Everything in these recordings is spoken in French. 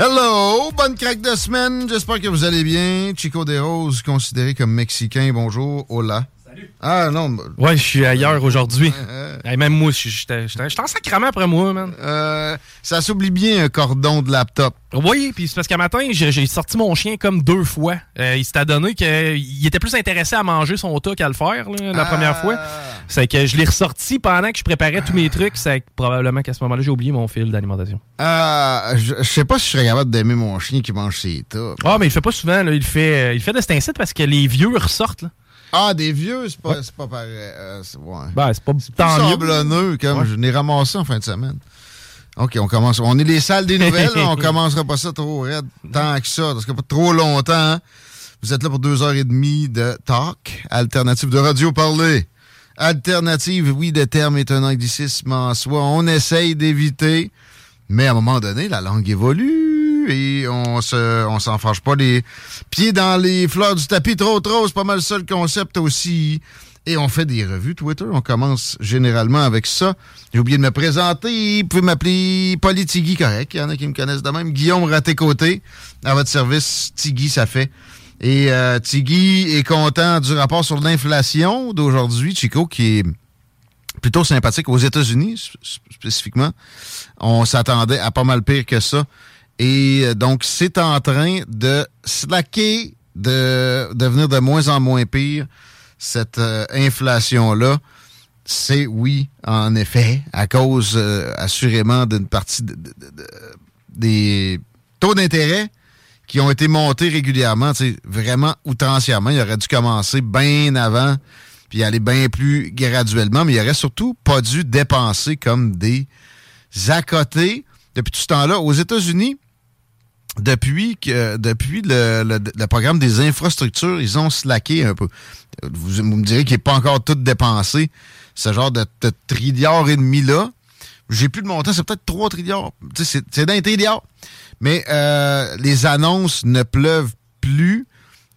Hello, bonne craque de semaine. J'espère que vous allez bien. Chico des Roses, considéré comme mexicain. Bonjour, hola. Salut. Ah non. bah, Ouais, je suis ailleurs aujourd'hui. Euh, Hey, même moi, je- j'étais en sacrament après moi, man. euh, ça s'oublie bien un cordon de laptop. Oui, puis c'est parce qu'un matin, j'ai sorti mon chien comme deux fois. Euh, il s'était donné qu'il était plus intéressé à manger son tas qu'à le faire là, la Ah. première fois. C'est que je l'ai ressorti pendant que je préparais tous mes trucs. C'est probablement qu'à ce moment-là, j'ai oublié mon fil d'alimentation. Euh, je, je sais pas si je serais capable d'aimer mon chien qui mange ses tas. Ah, mais il le fait pas souvent. Là. Il fait, il fait de cet incite parce que les vieux ressortent. Là. Ah, des vieux, c'est pas, c'est pas pareil. Euh, c'est- ouais. Ben, c'est pas tant mieux. comme Ouais. je n'ai ramassé en fin de semaine. OK, on commence. On est les salles des nouvelles, là, on commencera pas ça trop raide, tant que ça, parce que pas trop longtemps. hein. Vous êtes là pour deux heures et demie de talk, alternative de radio parler. Alternative, oui, le terme est un anglicisme en soi. On essaye d'éviter, mais à un moment donné, la langue évolue et on se, on s'en fâche pas les pieds dans les fleurs du tapis trop trop. C'est pas mal ça le concept aussi. Et on fait des revues Twitter. On commence généralement avec ça. J'ai oublié de me présenter. Vous pouvez m'appeler Politigui, correct. Il y en a qui me connaissent de même. Guillaume Raté-Côté, à votre service. Tigui, ça fait. Et euh, Tigui est content du rapport sur l'inflation d'aujourd'hui. Chico, qui est plutôt sympathique aux États-Unis, sp- spécifiquement. On s'attendait à pas mal pire que ça. Et euh, donc, c'est en train de slacker, de devenir de moins en moins pire, cette euh, inflation-là. C'est, oui, en effet, à cause, euh, assurément, d'une partie de- de- de- de- des taux d'intérêt qui ont été montés régulièrement, vraiment outrancièrement. Il aurait dû commencer bien avant, puis aller bien plus graduellement, mais il aurait surtout pas dû dépenser comme des côté depuis tout ce temps-là. Aux États-Unis, depuis que depuis le, le- le programme des infrastructures, ils ont slacké un peu. Vous, vous me direz qu'il n'est pas encore tout dépensé, ce genre de, de trilliard et demi-là. J'ai plus de montant, c'est peut-être 3 trilliards. C'est d'un trilliard. Mais euh, les annonces ne pleuvent plus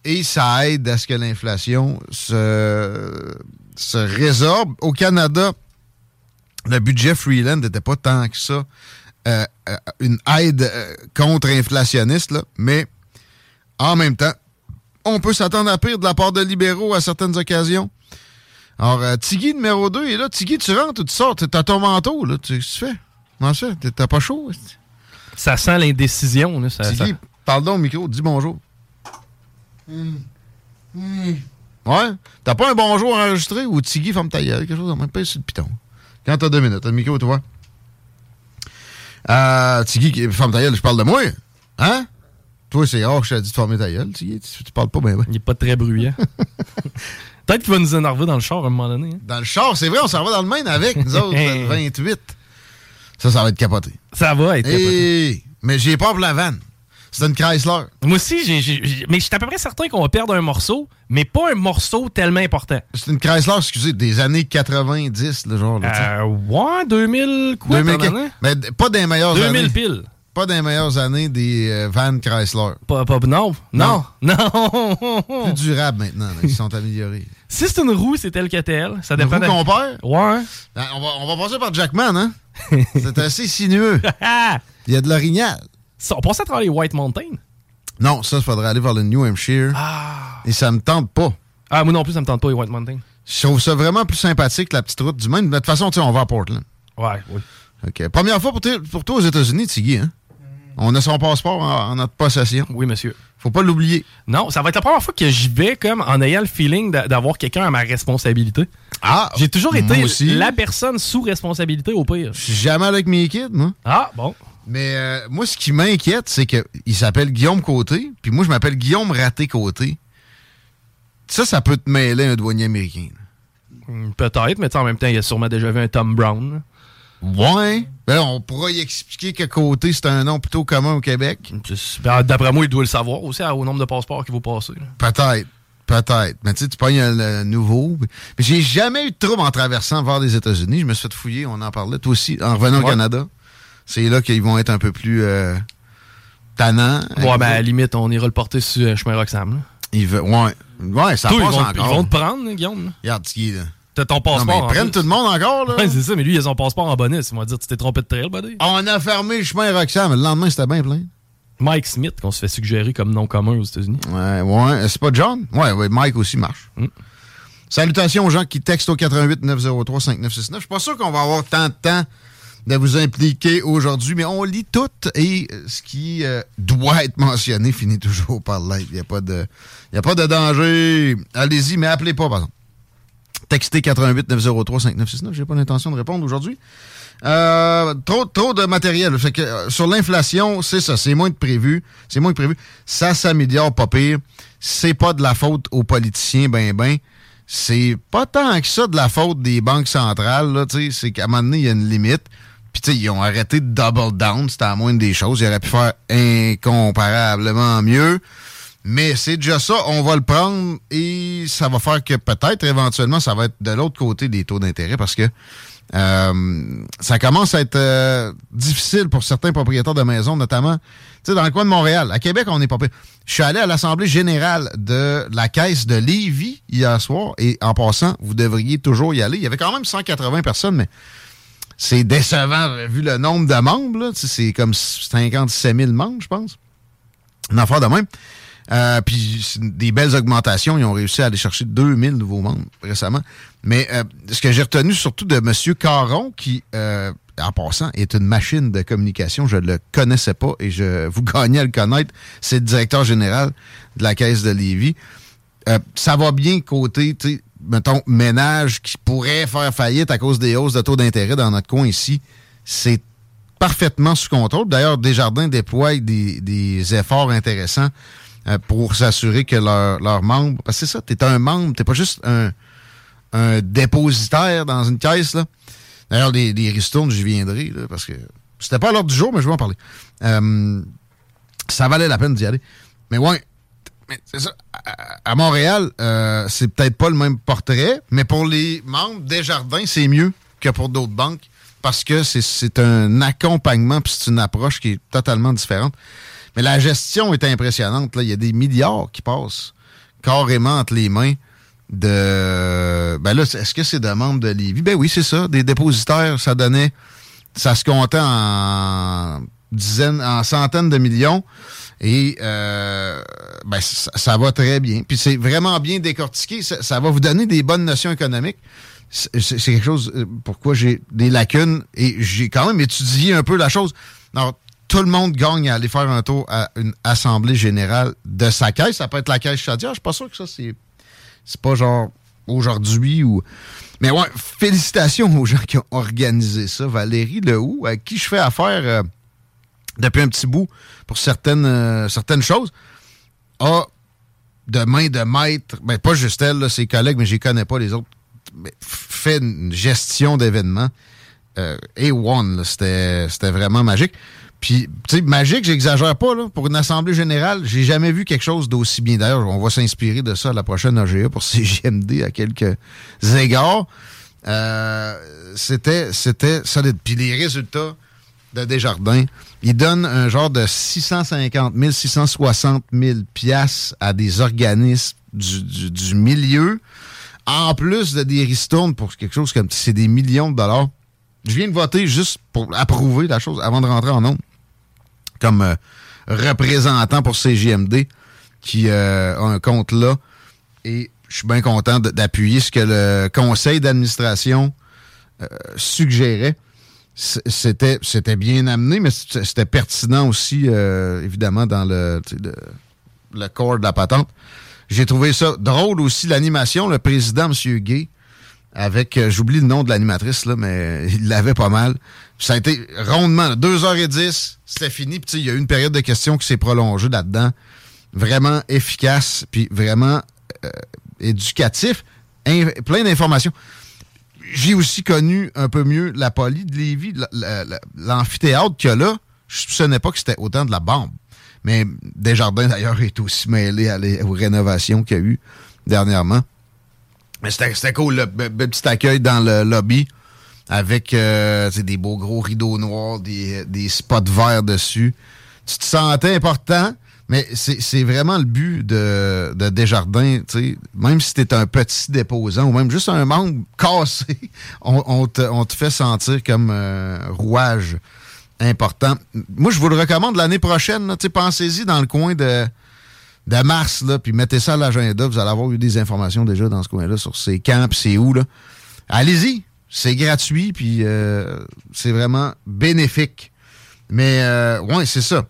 et ça aide à ce que l'inflation se, se résorbe. Au Canada, le budget Freeland n'était pas tant que ça euh, euh, une aide euh, contre-inflationniste, mais en même temps, on peut s'attendre à pire de la part de libéraux à certaines occasions. Alors, euh, Tigui numéro 2 est là. Tigui, tu rentres ou tu sors? T'as ton manteau, là. Tu- tu fais? Comment ça? T'as pas chaud? Ça sent l'indécision. là, ça- Tigui, ça- parle donc au micro, dis bonjour. Ouais? T'as pas un bonjour enregistré ou Tigui, ferme ta gueule, quelque chose, même pas sur le piton. Quand t'as deux minutes, t'as le micro, toi. Euh, Tigui, ferme ta gueule, je parle de moi. Hein? Toi, c'est rare que je t'ai dit de fermer ta gueule, Tigui. Tu, tu parles pas bien, Il est pas très bruyant. Peut-être qu'il va nous énerver dans le char à un moment donné. hein. Dans le char, c'est vrai, on s'en va dans le Maine avec, nous autres, le 28. Ça, ça va être capoté. Ça va être capoté. Et... Mais j'ai peur pour la vanne. C'est une Chrysler. Moi aussi, j'ai, j'ai- j'ai- mais je suis à peu près certain qu'on va perdre un morceau, mais pas un morceau tellement important. C'est une Chrysler, excusez, des années 90, le genre. Là. Euh, ouais, 2000 quoi, 2000, t'en as? mais pas des meilleures 2000 années. piles. Pas des meilleures années des euh, Van Chrysler. Pas, pas- non, non, non. Plus durables maintenant. là, Ils sont améliorés. si c'est une roue, c'est tel que tel. Ça dépend. roue de- qu'on perd? Ouais. Ben, on, va, on va passer par Jackman, hein? C'est assez sinueux. Il y a de l'orignal. On passait à travers les White Mountains. Non, ça, il faudrait aller vers le New Hampshire. Et ça me tente pas. Ah, moi non plus, ça me tente pas, les White Mountains. Je trouve ça vraiment plus sympathique, la petite route du Maine. De toute façon, tu sais, on va à Portland. Ouais, oui. OK. Première fois pour, pour toi aux États-Unis, Tiggy, hein? On a son passeport en, notre possession. Oui, monsieur. Faut pas l'oublier. Non, ça va être la première fois que j'y vais comme en ayant le feeling d'avoir quelqu'un à ma responsabilité. Ah! J'ai toujours été la personne sous responsabilité au pire. Je suis jamais avec mes kids, moi. Ah, bon. Mais euh, moi, ce qui m'inquiète, c'est qu'il s'appelle Guillaume Côté, puis moi, je m'appelle Guillaume Raté Côté. Ça, ça peut te mêler un douanier américain. Hmm, peut-être, mais en même temps, il a sûrement déjà vu un Tom Brown. Ouais. Ben, on pourrait y expliquer que côté, c'est un nom plutôt commun au Québec. Ben, d'après moi, il doit le savoir aussi au nombre de passeports qu'il va passer. Peut-être. Peut-être. Mais tu sais, tu pognes le nouveau. Mais j'ai jamais eu de trouble en traversant vers les États-Unis. Je me suis fait fouiller, on en parlait. Toi aussi, en revenant au Canada. C'est là qu'ils vont être un peu plus euh, tannants. Ouais, ben à la limite, on ira le porter sur le chemin Roxham. Il veut, ouais. Ouais, ça passe ils vont, encore. Ils vont te prendre, Guillaume. Regarde, ce qui est là. T'as ton passeport. Non, mais ils prennent tout le monde encore, là. Ouais, c'est ça, mais lui, il a son passeport en bonus. Il va dire, tu t'es trompé de trail, buddy. On a fermé le chemin Roxham, mais le lendemain, c'était bien plein. Mike Smith, qu'on se fait suggérer comme nom commun aux États-Unis. Ouais, ouais. C'est pas John? Ouais, ouais, Mike aussi marche. Mm. Salutations aux gens qui textent au 88 903 5969. Je suis pas sûr qu'on va avoir tant de temps de vous impliquer aujourd'hui, mais on lit tout et ce qui euh, doit être mentionné finit toujours par l'être. Il n'y a, pas de, a pas de danger. Allez-y, mais appelez pas, par exemple. Textez 88 903 5969. J'ai pas l'intention de répondre aujourd'hui. Euh, trop, trop de matériel. Euh, sur l'inflation, c'est ça. C'est moins que prévu. C'est moins que prévu. Ça s'améliore pas pire. C'est pas de la faute aux politiciens, ben ben. C'est pas tant que ça de la faute des banques centrales. C'est qu'à un moment donné, il y a une limite. Puis, tu sais, ils ont arrêté de double down. C'était à moins des choses. Ils auraient pu faire incomparablement mieux. Mais c'est déjà ça, on va le prendre et ça va faire que peut-être éventuellement ça va être de l'autre côté des taux d'intérêt parce que euh, ça commence à être euh, difficile pour certains propriétaires de maisons, notamment dans le coin de Montréal. À Québec, on n'est pas. Je suis allé à l'Assemblée générale de la Caisse de Lévis hier soir et en passant, vous devriez toujours y aller. Il y avait quand même 180 personnes, mais c'est décevant vu le nombre de membres. C'est comme 57 000 membres, je pense. Une affaire de même. Euh, puis des belles augmentations. Ils ont réussi à aller chercher 2000 nouveaux membres récemment. Mais euh, ce que j'ai retenu surtout de M. Caron, qui, euh, en passant, est une machine de communication, je ne le connaissais pas et je vous gagnez à le connaître, c'est le directeur général de la Caisse de Lévis. ça va bien côté, mettons, ménage qui pourrait faire faillite à cause des hausses de taux d'intérêt dans notre coin ici. C'est parfaitement sous contrôle. D'ailleurs, Desjardins déploie des, des efforts intéressants euh, pour s'assurer que leurs membres. Parce que c'est ça, tu es un membre, tu pas juste un, un, dépositaire dans une caisse. là. D'ailleurs, des, des ristournes, j'y viendrai, là, parce que c'était pas à l'ordre du jour, mais je vais en parler. Euh, ça valait la peine d'y aller. Mais ouais, c'est ça. À, Montréal, euh, c'est peut-être pas le même portrait, mais pour les membres des jardins, c'est mieux que pour d'autres banques parce que c'est un accompagnement puis c'est une approche qui est totalement différente. Mais la gestion est impressionnante. Là. Il y a des milliards qui passent carrément entre les mains de. Ben là, est-ce que c'est de membres de Lévis? Ben oui, c'est ça. Des dépositaires, ça donnait. Ça se comptait en dizaines, en centaines de millions. Et euh, ben, ça, va très bien. Puis c'est vraiment bien décortiqué. Ça, va vous donner des bonnes notions économiques. C'est quelque chose euh, pourquoi j'ai des lacunes et j'ai quand même étudié un peu la chose. Alors, tout le monde gagne à aller faire un tour à une assemblée générale de sa caisse. Ça peut être la caisse Chadia. Je suis pas sûr que ça, c'est. C'est pas genre aujourd'hui ou. Mais ouais, félicitations aux gens qui ont organisé ça. Valérie Lehoux, à qui je fais affaire euh, depuis un petit bout pour certaines, euh, certaines choses, a de main de maître, ben pas juste elle, ses collègues, mais je connais pas les autres, fait une gestion d'événements. Euh, A1, c'était vraiment magique. Puis, tu sais, magique, j'exagère pas, là. Pour une assemblée générale, j'ai jamais vu quelque chose d'aussi bien. D'ailleurs, on va s'inspirer de ça à la prochaine AGA pour CGMD à quelques égards. Euh, c'était, c'était solide. Puis les résultats de Desjardins, ils donnent un genre de 650 000, 660 000 piastres à des organismes du, du, milieu, en plus de des ristournes pour quelque chose comme c'est des millions de dollars. Je viens de voter juste pour approuver la chose avant de rentrer en nombre comme euh, représentant pour CGMD qui euh, a un compte là. Et je suis bien content d'appuyer ce que le conseil d'administration euh, suggérait. C'était c'était bien amené, mais c'était pertinent aussi, euh, évidemment, dans le, le, corps de la patente. J'ai trouvé ça drôle aussi, l'animation, le président, M. Gay, avec, euh, j'oublie le nom de l'animatrice, là, mais il l'avait pas mal. ça a été rondement, 2h10, c'était fini. Puis il y a eu une période de questions qui s'est prolongée là-dedans. Vraiment efficace, puis vraiment euh, éducatif, plein d'informations j'ai aussi connu un peu mieux la poly de Lévis, l'amphithéâtre qu'il y a là. Je ne soupçonnais pas que c'était autant de la bombe. Mais Desjardins, d'ailleurs, est aussi mêlé aux rénovations qu'il y a eu dernièrement. Mais c'était cool, le, petit accueil dans le lobby avec euh, des beaux gros rideaux noirs, des, des spots verts dessus. Tu te sentais important. Mais c'est vraiment le but de, de Desjardins, même si tu un petit déposant ou même juste un membre cassé, on, te, fait sentir comme un rouage important. Moi, je vous le recommande l'année prochaine. Pensez-y dans le coin de, de mars, là, puis mettez ça à l'agenda. Vous allez avoir eu des informations déjà dans ce coin-là sur ces camps, c'est où. là. Allez-y, c'est gratuit, puis euh, c'est vraiment bénéfique. Mais, euh, ouais, c'est ça.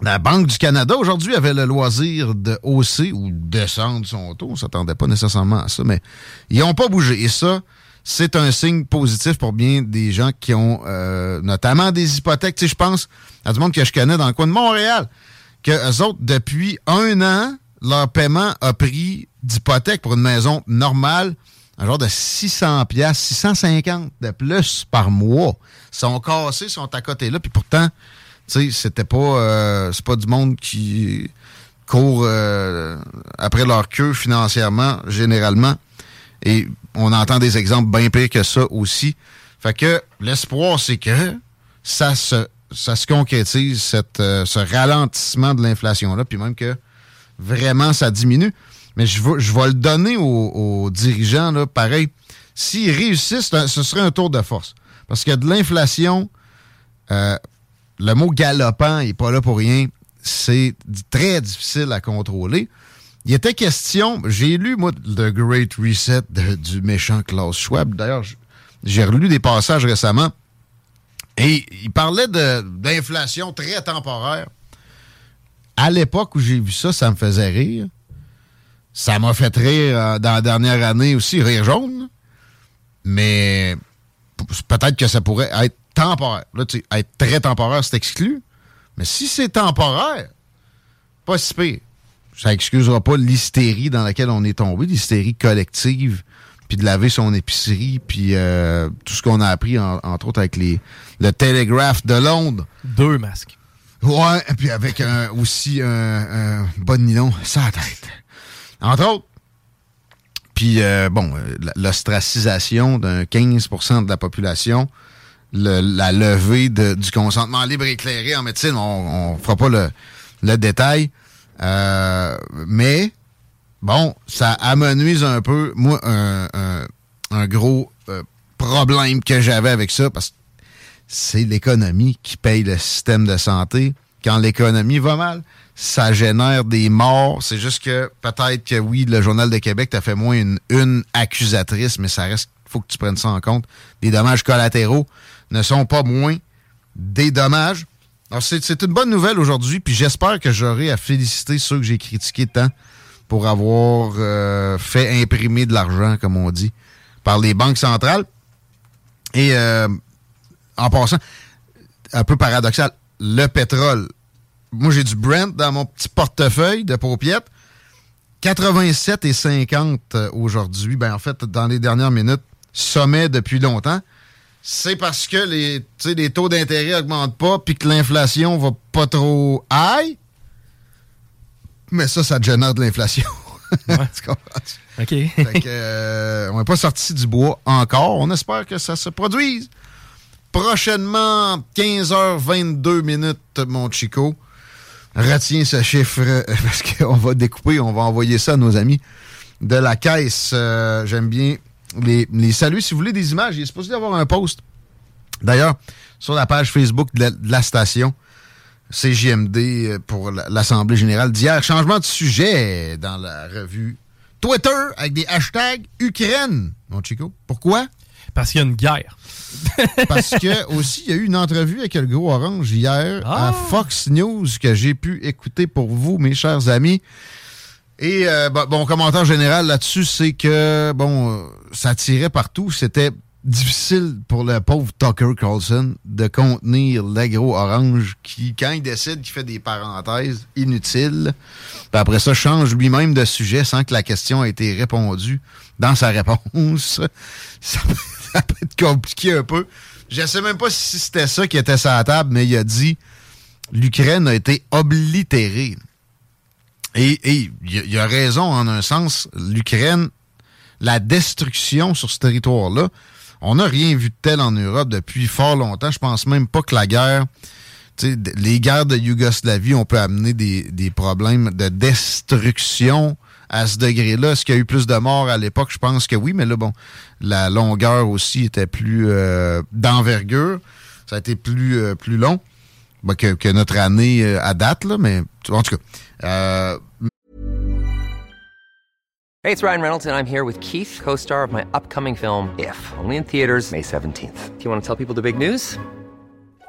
La Banque du Canada, aujourd'hui, avait le loisir de hausser ou descendre son taux. On ne s'attendait pas nécessairement à ça, mais ils n'ont pas bougé. Et ça, c'est un signe positif pour bien des gens qui ont euh, notamment des hypothèques. Tu je pense à du monde que je connais dans le coin de Montréal, que eux autres, depuis un an, leur paiement a pris d'hypothèque pour une maison normale, un genre de 600 pièces, 650 de plus par mois. Ils sont cassés, sont à côté là, puis pourtant sais, c'était pas, euh, c'est pas du monde qui court euh, après leur queue financièrement, généralement. Et on entend des exemples bien pires que ça aussi. Fait que l'espoir, c'est que ça se, ça se concrétise, euh, ce ralentissement de l'inflation-là, puis même que vraiment ça diminue. Mais je vais, je le donner aux, dirigeants, là, pareil. S'ils réussissent, ce serait un tour de force. Parce que de l'inflation, le mot galopant n'est pas là pour rien. C'est très difficile à contrôler. Il était question, j'ai lu, moi, The Great Reset du méchant Klaus Schwab. D'ailleurs, j'ai relu des passages récemment. Et il parlait d'inflation très temporaire. À l'époque où j'ai vu ça, ça me faisait rire. Ça m'a fait rire euh, dans la dernière année aussi, rire jaune. Mais peut-être que ça pourrait être temporaire. Là, tu sais, être très temporaire, c'est exclu. Mais si c'est temporaire, pas si pire. Ça excusera pas l'hystérie dans laquelle on est tombé, l'hystérie collective, puis de laver son épicerie, puis euh, tout ce qu'on a appris, entre autres, avec les, le Telegraph de Londres. Deux masques. Ouais, et puis avec un, aussi un, bon nylon, ça tête. Entre autres. Puis, euh, bon, euh, l'ostracisation d'un 15% de la population la levée du consentement libre éclairé en médecine. On ne fera pas le, détail. Euh, mais, bon, ça amenuise un peu, moi, un, gros euh, problème que j'avais avec ça, parce que c'est l'économie qui paye le système de santé. Quand l'économie va mal, ça génère des morts. C'est juste que peut-être que oui, le Journal de Québec t'a fait moins une, une accusatrice, mais ça reste, faut que tu prennes ça en compte. Des dommages collatéraux ne sont pas moins des dommages. Alors, c'est une bonne nouvelle aujourd'hui, puis j'espère que j'aurai à féliciter ceux que j'ai critiqués tant pour avoir euh, fait imprimer de l'argent, comme on dit, par les banques centrales. Et euh, en passant, un peu paradoxal, le pétrole. Moi, j'ai du Brent dans mon petit portefeuille de paupiètes. 87 et 50 euh, aujourd'hui. Ben, en fait, dans les dernières minutes, sommet depuis longtemps c'est parce que les, les taux d'intérêt augmentent pas puis que l'inflation va pas trop high. Mais ça, ça génère de l'inflation. tu comprends? OK. Euh, on n'est pas sorti du bois encore. On espère que ça se produise. Prochainement, 15h22 minutes, mon Chico. Retiens ce chiffre euh, parce qu'on va découper, on va envoyer ça à nos amis de la caisse. Euh, j'aime bien les, les saluts. Si vous voulez des images, il est supposé y avoir un post. D'ailleurs, sur la page Facebook de la, station, CJMD euh, pour l'Assemblée générale d'hier. Changement de sujet dans la revue Twitter avec des hashtags Ukraine, mon Chico. Pourquoi? Parce qu'il y a une guerre. Parce que aussi, il y a eu une entrevue avec le gros orange hier à ah! Fox News que j'ai pu écouter pour vous, mes chers amis. Et euh, bon, commentaire général là-dessus, c'est que bon, euh, ça tirait partout. C'était difficile pour le pauvre Tucker Carlson de contenir l'agro orange qui, quand il décide qu'il fait des parenthèses inutiles, puis après ça, change lui-même de sujet sans que la question ait été répondue dans sa réponse. Ça, peut être compliqué un peu. Je sais même pas si c'était ça qui était sur la table, mais il a dit l'Ukraine a été oblitérée. Et, il a raison en un sens. L'Ukraine, la destruction sur ce territoire-là, on n'a rien vu de tel en Europe depuis fort longtemps. Je pense même pas que la guerre, les guerres de Yougoslavie, on peut amener des, problèmes de destruction à ce degré-là. Est-ce qu'il y a eu plus de morts à l'époque? Je pense que oui, mais là, bon, la longueur aussi était plus euh, d'envergure. Ça a été plus, euh, plus long que, notre année euh, à date, mais en tout cas. Hey, it's Ryan Reynolds, and I'm here with Keith, co-star of my upcoming film, If, only in theaters May 17th. Do you want to tell people the big news?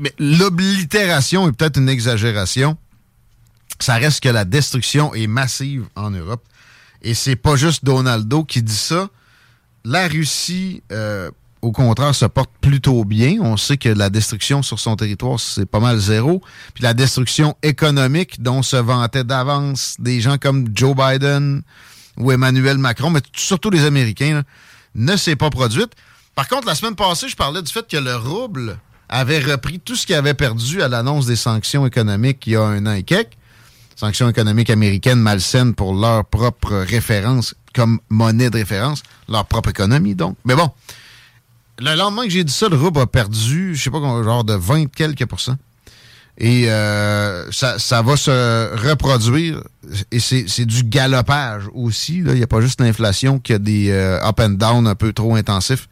Mais l'oblitération est peut-être une exagération. Ça reste que la destruction est massive en Europe. Et c'est pas juste Donaldo qui dit ça. La Russie, euh, au contraire, se porte plutôt bien. On sait que la destruction sur son territoire, c'est pas mal zéro. Puis la destruction économique dont se vantaient d'avance des gens comme Joe Biden ou Emmanuel Macron, mais surtout les Américains, ne s'est pas produite. Par contre, la semaine passée, je parlais du fait que le rouble avait repris tout ce qu'il avait perdu à l'annonce des sanctions économiques il y a un an et quelques. Sanctions économiques américaines malsaines pour leur propre référence comme monnaie de référence, leur propre économie donc. Mais bon, le lendemain que j'ai dit ça, le rouble a perdu, je sais pas, genre de 20 quelques pourcents. Et euh, ça, ça, va se reproduire. Et c'est du galopage aussi. Il n'y a pas juste l'inflation qui a des euh, up and down un peu trop intensifs.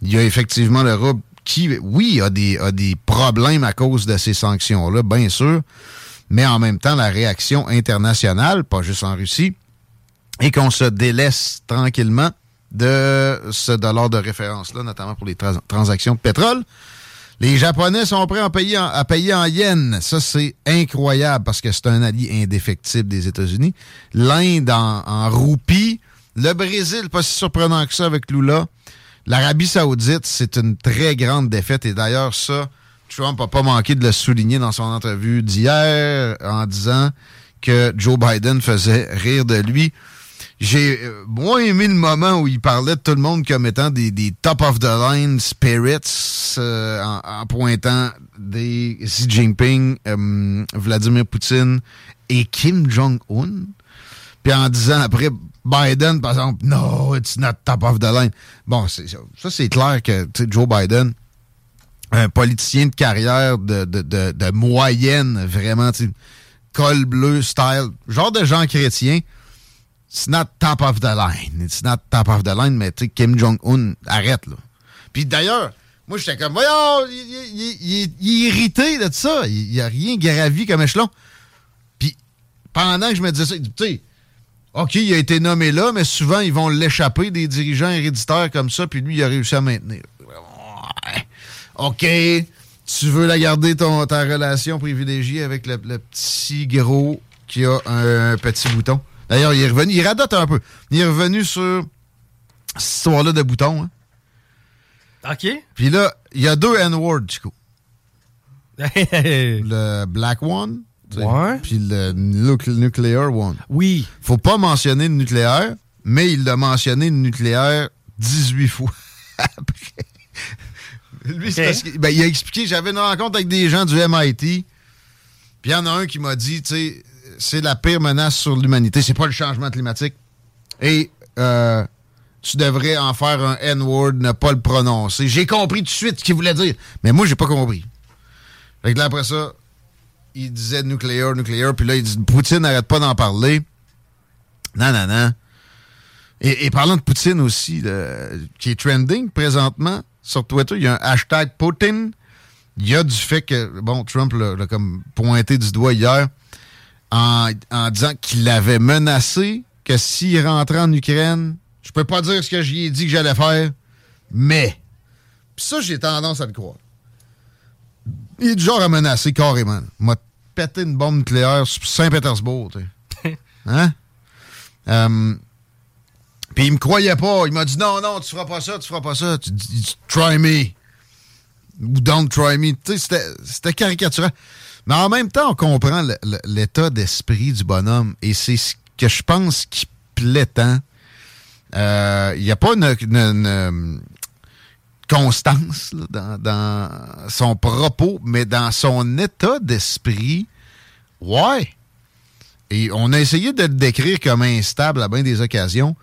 Il y a effectivement le rouble qui, oui, a des, a des problèmes à cause de ces sanctions-là, bien sûr, mais en même temps, la réaction internationale, pas juste en Russie, et qu'on se délaisse tranquillement de ce dollar de référence-là, notamment pour les transactions de pétrole. Les Japonais sont prêts à payer en, à payer en yens. Ça, c'est incroyable parce que c'est un allié indéfectible des États-Unis. L'Inde en, en roupie. Le Brésil, pas si surprenant que ça avec Lula. L'Arabie Saoudite, c'est une très grande défaite. Et d'ailleurs, ça, Trump n'a pas manqué de le souligner dans son entrevue d'hier en disant que Joe Biden faisait rire de lui. J'ai euh, moins aimé le moment où il parlait de tout le monde comme étant des, top of the line spirits euh, en, pointant des Xi Jinping, euh, Vladimir Poutine et Kim Jong-un. Puis en disant après Biden, par exemple, no, it's not top of the line. Bon, ça, c'est clair que Joe Biden, un politicien de carrière de, de, de, moyenne, vraiment, col bleu style, genre de gens chrétiens, it's not top of the line. It's not top of the line, mais tu Kim Jong-un, arrête, là. Puis d'ailleurs, moi, j'étais comme, voyons, il, est irrité de ça. Il n'y a rien gravi comme échelon. Puis pendant que je me disais ça, tu sais, OK, il a été nommé là, mais souvent, ils vont l'échapper des dirigeants héréditaires comme ça, puis lui, il a réussi à maintenir. OK, tu veux la garder, ton, ta relation privilégiée avec le, petit gros qui a un, petit bouton? D'ailleurs, il est revenu, il radote un peu. Il est revenu sur cette histoire-là de bouton. Hein. OK. Puis là, il y a deux N-words, du coup. le Black One. Ouais. Puis le Nuclear One. Oui. Faut pas mentionner le nucléaire, mais il a mentionné le nucléaire 18 fois après. Lui, parce ben, il a expliqué, j'avais une rencontre avec des gens du MIT, puis il y en a un qui m'a dit, tu sais, c'est la pire menace sur l'humanité, c'est pas le changement climatique. Et euh, tu devrais en faire un N-word, ne pas le prononcer. J'ai compris tout de suite ce qu'il voulait dire, mais moi, j'ai pas compris. Fait que là, après ça, il disait nucléaire, nucléaire, puis là, il dit Poutine n'arrête pas d'en parler. Non, non, non. Et, parlant de Poutine aussi, qui est trending présentement sur Twitter, il y a un hashtag Poutine. Il y a du fait que, bon, Trump l'a comme pointé du doigt hier en, en disant qu'il avait menacé que s'il rentrait en Ukraine, je peux pas dire ce que j'y ai dit que j'allais faire, mais. Puis ça, j'ai tendance à le croire. Il est du genre à menacer carrément. Il m'a pété une bombe nucléaire sur Saint-Pétersbourg. tu sais. hein? Euh, Puis il me croyait pas. Il m'a dit non, non, tu feras pas ça, tu feras pas ça. Tu dis try me. Ou don't try me. Tu sais, c'était- caricatural. Mais en même temps, on comprend l'état d'esprit du bonhomme. Et c'est ce que je pense qui plaît tant. Euh, Il n'y a pas une- une- une constance là, dans, dans son propos, mais dans son état d'esprit, ouais. Et on a essayé de le décrire comme instable à bien des occasions.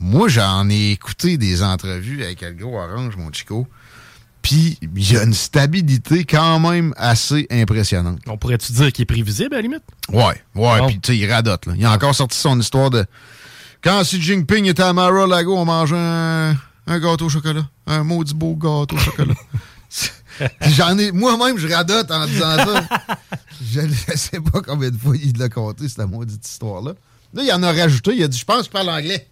Moi, j'en ai écouté des entrevues avec le gros orange, mon chico. Puis, il y a une stabilité quand même assez impressionnante. On pourrait-tu dire qu'il est prévisible, à la limite? Ouais, ouais, puis tu sais, il radote. Là. Il a encore sorti son histoire de... Quand Xi Jinping était à Mar-a-Lago, on mangeait un, un gâteau au chocolat. Un maudit beau gâteau au chocolat. J'en ai... Moi-même, je radote en disant ça. je ne sais pas combien de fois il l'a compté, cette maudite histoire-là. Là, il en a rajouté. Il a dit, je pense que je parle anglais.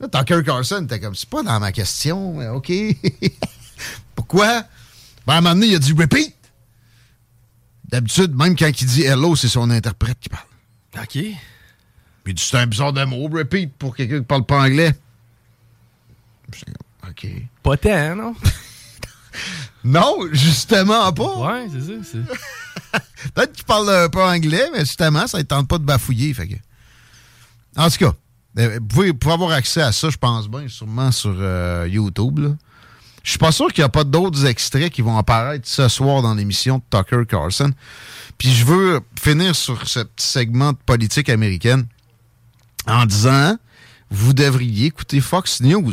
Là, Tucker Carlson était comme, c'est pas dans ma question, mais OK. Pourquoi? Ben, à un moment donné, il a dit, repeat. D'habitude, même quand il dit hello, c'est son interprète qui parle. OK. Puis c'est un bizarre de mot, repeat, pour quelqu'un qui parle pas anglais. OK. Pas tant, non? Non, justement pas. Ouais, c'est ça. Peut-être qu'il parle un peu anglais, mais justement, ça ne tente pas de bafouiller. Fait que... En tout cas, vous pouvez, vous pouvez avoir accès à ça, je pense bien, sûrement sur euh, YouTube. là. Je suis pas sûr qu'il n'y a pas d'autres extraits qui vont apparaître ce soir dans l'émission de Tucker Carlson. Puis je veux finir sur ce petit segment de politique américaine en disant vous devriez écouter Fox News.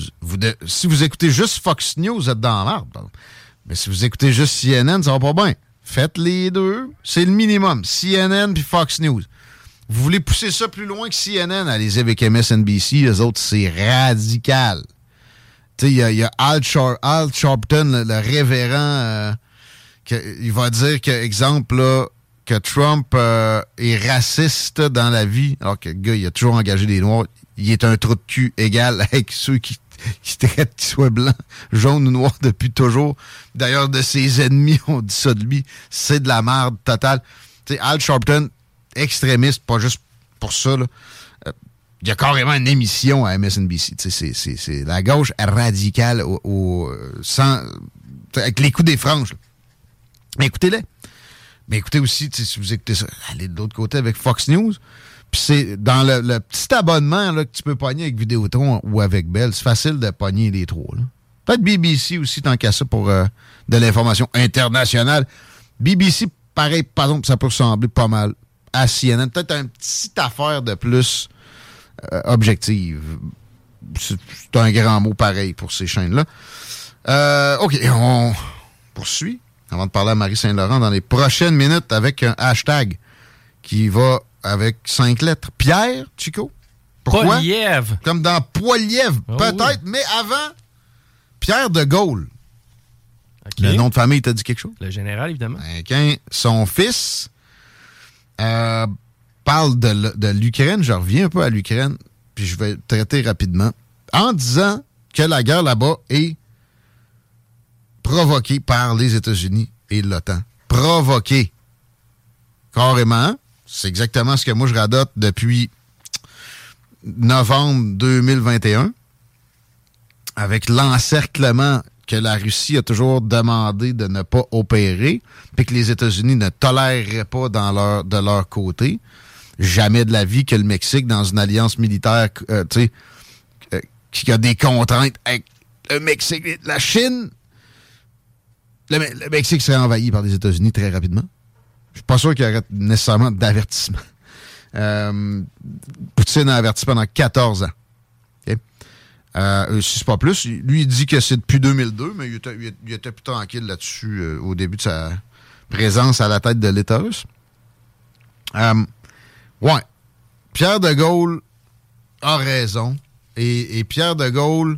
Si vous écoutez juste Fox News, vous êtes dans l'arbre. Mais si vous écoutez juste CNN, ça va pas bien. Faites les deux. C'est le minimum. CNN puis Fox News. Vous voulez pousser ça plus loin que CNN, allez-y avec MSNBC. Les autres, c'est radical. Tu sais, il y a, Al, Shar- Al Sharpton, le, révérend, euh, il va dire que, exemple, là, que Trump euh, est raciste dans la vie, alors que le gars, il a toujours engagé des Noirs. Il est un trou de cul égal avec ceux qui, qui traitent qu'ils soient blancs, jaunes ou noirs depuis toujours. D'ailleurs, de ses ennemis, on dit ça de lui. C'est de la merde totale. Tu Al Sharpton, extrémiste, pas juste pour ça, là. Euh, il y a carrément une émission à MSNBC. C'est- la gauche radicale au, au, euh, sans, avec les coups des franges. Mais écoutez-les. Mais écoutez aussi, si vous écoutez ça, allez de l'autre côté avec Fox News. Puis c'est dans le, petit abonnement là, que tu peux pogner avec Vidéotron ou avec Bell. C'est facile de pogner les trois. Peut-être BBC aussi, tant qu'à ça, pour euh, de l'information internationale. BBC, pareil, par exemple, ça peut ressembler pas mal à CNN. Peut-être un petit affaire de plus euh, objective. C'est c'est un grand mot pareil pour ces chaînes-là. Euh, OK, on poursuit avant de parler à Marie Saint-Laurent dans les prochaines minutes avec un hashtag qui va avec cinq lettres. Pierre, Chico? Pourquoi? Comme dans Poilièvre, Oh peut-être, mais avant, Pierre de Gaulle. Le nom de famille t'a dit quelque chose? Le général, évidemment. Ben, son fils euh, parle de, de l'Ukraine, je reviens un peu à l'Ukraine, puis je vais traiter rapidement, en disant que la guerre là-bas est provoquée par les États-Unis et l'OTAN. Provoquée. Carrément. C'est exactement ce que moi je radote depuis novembre 2021 avec l'encerclement que la Russie a toujours demandé de ne pas opérer, puis que les États-Unis ne toléreraient pas de leur côté. Jamais de la vie que le Mexique, dans une alliance militaire, euh, euh, qui a des contraintes avec le Mexique, la Chine, le Mexique serait envahi par les États-Unis très rapidement. Je suis pas sûr qu'il y aurait nécessairement d'avertissement. Euh, Poutine a averti pendant 14 ans. Euh, si pas plus, lui, il dit que c'est depuis 2002, mais il était, il était plus tranquille là-dessus euh, au début de sa présence à la tête de l'État russe. Euh, ouais. Pierre de Gaulle a raison. Et, et, Pierre de Gaulle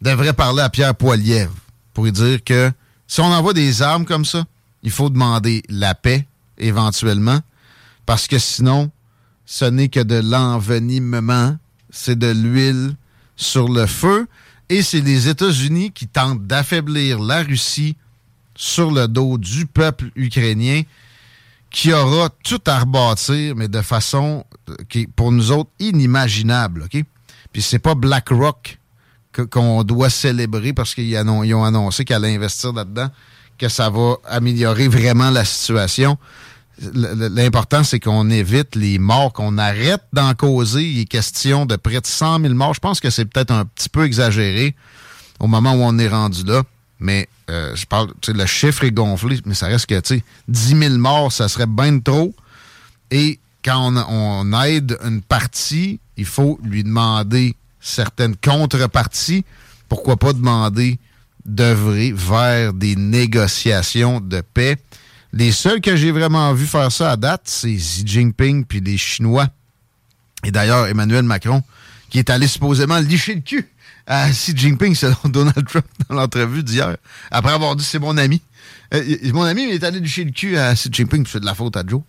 devrait parler à Pierre Poilievre pour lui dire que si on envoie des armes comme ça, il faut demander la paix éventuellement, parce que sinon, ce n'est que de l'envenimement, c'est de l'huile sur le feu, et c'est les États-Unis qui tentent d'affaiblir la Russie sur le dos du peuple ukrainien qui aura tout à rebâtir, mais de façon qui est pour nous autres inimaginable. OK? Puis c'est pas BlackRock qu'on doit célébrer parce qu'ils ont annoncé qu'elle allait investir là-dedans, que ça va améliorer vraiment la situation. L'important, c'est qu'on évite les morts, qu'on arrête d'en causer. Il est question de près de 100 000 morts. Je pense que c'est peut-être un petit peu exagéré au moment où on est rendu là. Mais euh, je parle, le chiffre est gonflé, mais ça reste que, tu sais, 10 000 morts, ça serait bien trop. Et quand on, on, aide une partie, il faut lui demander certaines contreparties. Pourquoi pas demander d'œuvrer vers des négociations de paix? Les seuls que j'ai vraiment vu faire ça à date, c'est Xi Jinping puis les Chinois. Et d'ailleurs, Emmanuel Macron, qui est allé supposément licher le cul à Xi Jinping selon Donald Trump dans l'entrevue d'hier, après avoir dit c'est mon ami. Euh, mon ami, il est allé licher le cul à Xi Jinping, c'est de la faute à Joe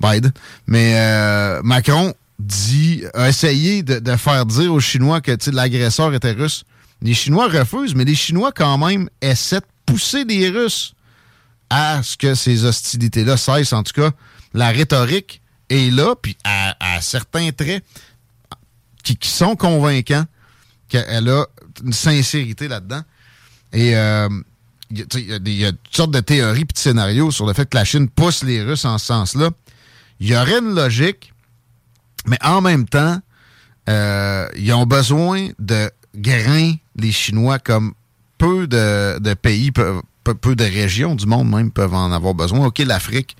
Biden. Mais euh, Macron dit, a essayé de, de, faire dire aux Chinois que l'agresseur était russe. Les Chinois refusent, mais les Chinois quand même essaient de pousser les Russes à ce que ces hostilités-là cessent. En tout cas, la rhétorique est là, puis à, certains traits qui, sont convaincants qu'elle a une sincérité là-dedans. Et euh, il y, y, a toutes sortes de théories et de scénarios sur le fait que la Chine pousse les Russes en ce sens-là. Il y aurait une logique, mais en même temps, euh, ils ont besoin de grains, les Chinois, comme peu de, de pays peuvent, peu, peu, de régions du monde même peuvent en avoir besoin. OK, l'Afrique,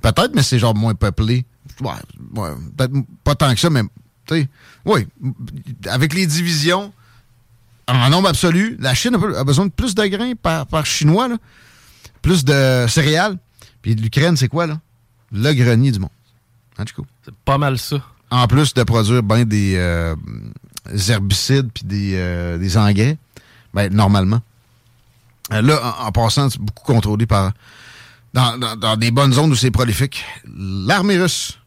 peut-être, mais c'est genre moins peuplé. Ouais, ouais peut-être pas tant que ça, mais oui, avec les divisions, en nombre absolu, la Chine a besoin de plus de grains par, par chinois, là. plus de céréales. Puis l'Ukraine, c'est quoi, là? Le grenier du monde. Hein, c'est pas mal ça. En plus de produire ben des, euh, herbicides puis des, euh, des engrais, ben, normalement. Euh, là, en, passant, c'est beaucoup contrôlé par. Dans, dans, dans des bonnes zones où c'est prolifique. L'armée russe.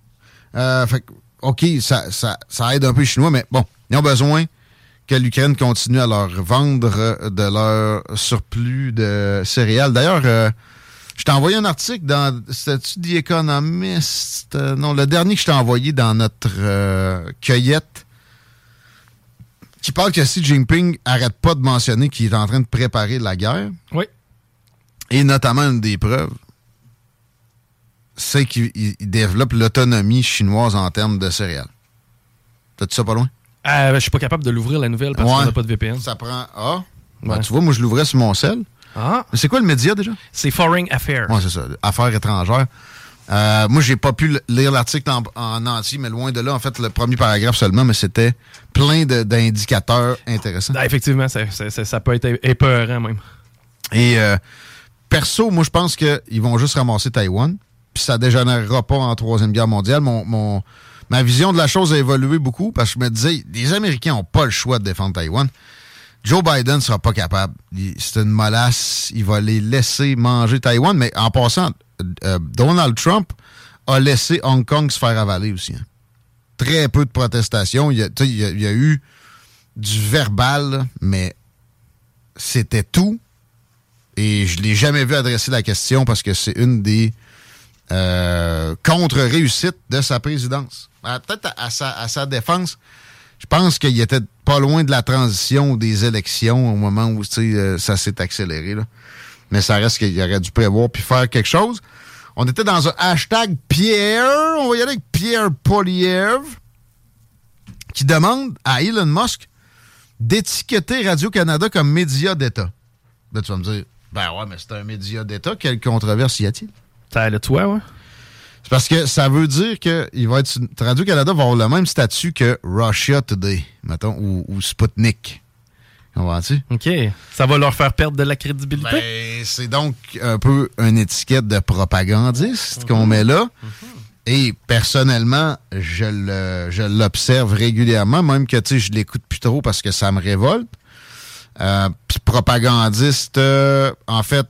Euh, fait OK, ça, ça, ça, aide un peu les Chinois, mais bon, ils ont besoin que l'Ukraine continue à leur vendre de leur surplus de céréales. D'ailleurs, euh, je t'ai envoyé un article dans Statut The Economist. Euh, non, le dernier que je t'ai envoyé dans notre euh, cueillette qui parle que Xi Jinping arrête pas de mentionner qu'il est en train de préparer la guerre. Oui. Et notamment une des preuves, c'est qu'il développe l'autonomie chinoise en termes de céréales. T'as-tu ça pas loin? Euh, je suis pas capable de l'ouvrir la nouvelle parce ouais. qu'on n'a pas de VPN. Ça prend. Ah! Ben, tu vois, moi, je l'ouvrais sur mon sel. Ah! C'est quoi le média déjà? C'est Foreign Affairs. Oui, c'est ça. Affaires étrangères. Euh, moi, j'ai pas pu lire l'article en, en, entier, mais loin de là, en fait, le premier paragraphe seulement, mais c'était plein d'indicateurs intéressants. Ah, effectivement, ça, ça, ça, peut être épeurant même. Et euh, perso, moi, je pense qu'ils vont juste ramasser Taïwan puis ça dégénérera pas en Troisième Guerre mondiale. Mon, mon, ma vision de la chose a évolué beaucoup parce que je me disais, les Américains n'ont pas le choix de défendre Taïwan. Joe Biden sera pas capable. C'est une molasse. Il va les laisser manger Taïwan. Mais en passant, euh, Donald Trump a laissé Hong Kong se faire avaler aussi. Hein. Très peu de protestations. Il y a, eu du verbal, mais c'était tout. Et je l'ai jamais vu adresser la question parce que c'est une des euh, contre-réussite de sa présidence. Peut-être à, sa, défense, Je pense qu'il était pas loin de la transition des élections au moment où euh, ça s'est accéléré. Mais ça reste qu'il aurait dû prévoir puis faire quelque chose. On était dans un hashtag Pierre. On va y aller avec Pierre Poliev qui demande à Elon Musk d'étiqueter Radio-Canada comme média d'État. Ben, tu vas me dire, ben ouais, mais c'est un média d'État. Quelle controverse y a-t-il? T'as le toi, ouais. C'est parce que ça veut dire que il va être Radio-Canada va avoir le même statut que Russia Today, mettons, ou, ou Sputnik. Comprends-tu? OK. Ça va leur faire perdre de la crédibilité? Ben, c'est donc un peu une étiquette de propagandiste qu'on met là. Et personnellement, je l'observe régulièrement, même que je l'écoute plus trop parce que ça me révolte. Euh, propagandiste, euh, en fait,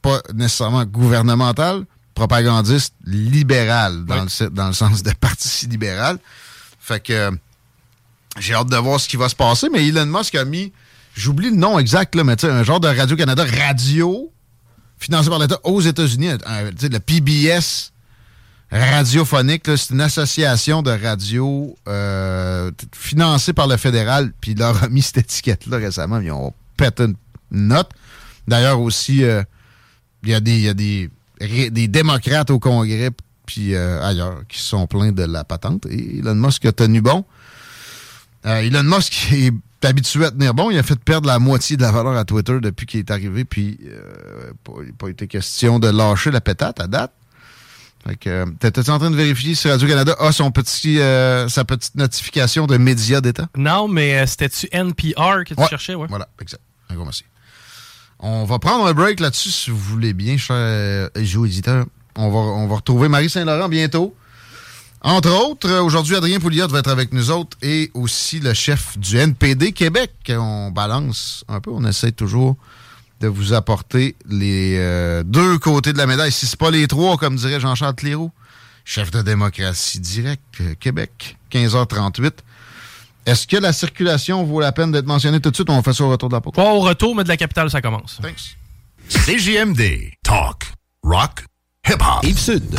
pas nécessairement gouvernemental, propagandiste libéral, dans, le, dans le sens de parti libéral. Fait que j'ai hâte de voir ce qui va se passer, mais Elon Musk a mis, j'oublie le nom exact, là, mais un genre de Radio-Canada radio financé par l'État aux États-Unis, le PBS radiophonique. C'est une association de radio euh, financée par le fédéral. Puis il leur a mis cette étiquette-là récemment. Ils ont pété une note. D'ailleurs aussi, euh, il y a, des, des, démocrates au Congrès puis euh, ailleurs qui sont pleins de la patente. Et Elon Musk a tenu bon. Elon Musk est habitué à tenir bon. Il a fait perdre la moitié de la valeur à Twitter depuis qu'il est arrivé. Puis il n'a pas été question de lâcher la pétate à date. Fait que, euh, t'étais en train de vérifier si Radio-Canada a son petit, euh, sa petite notification de médias d'État? Non, mais euh, c'était-tu NPR que tu cherchais? Ouais? Voilà, exact. Un gros merci. On va prendre un break là-dessus, si vous voulez bien, cher éditeur. On va, on va retrouver Marie Saint-Laurent bientôt. Entre autres, aujourd'hui, Adrien Pouliot va être avec nous autres et aussi le chef du NPD Québec. On balance un peu, on essaie toujours de vous apporter les euh, deux côtés de la médaille. Si c'est pas les trois, comme dirait Jean-Charles Cléroux, chef de démocratie direct, euh, Québec, 15h38. Est-ce que la circulation vaut la peine d'être mentionnée tout de suite? Ou on fait ça au retour de la pause? Pas au retour, mais de la capitale, ça commence. Thanks. CJMD. Talk. Rock. Hip-hop. Yves-Sud.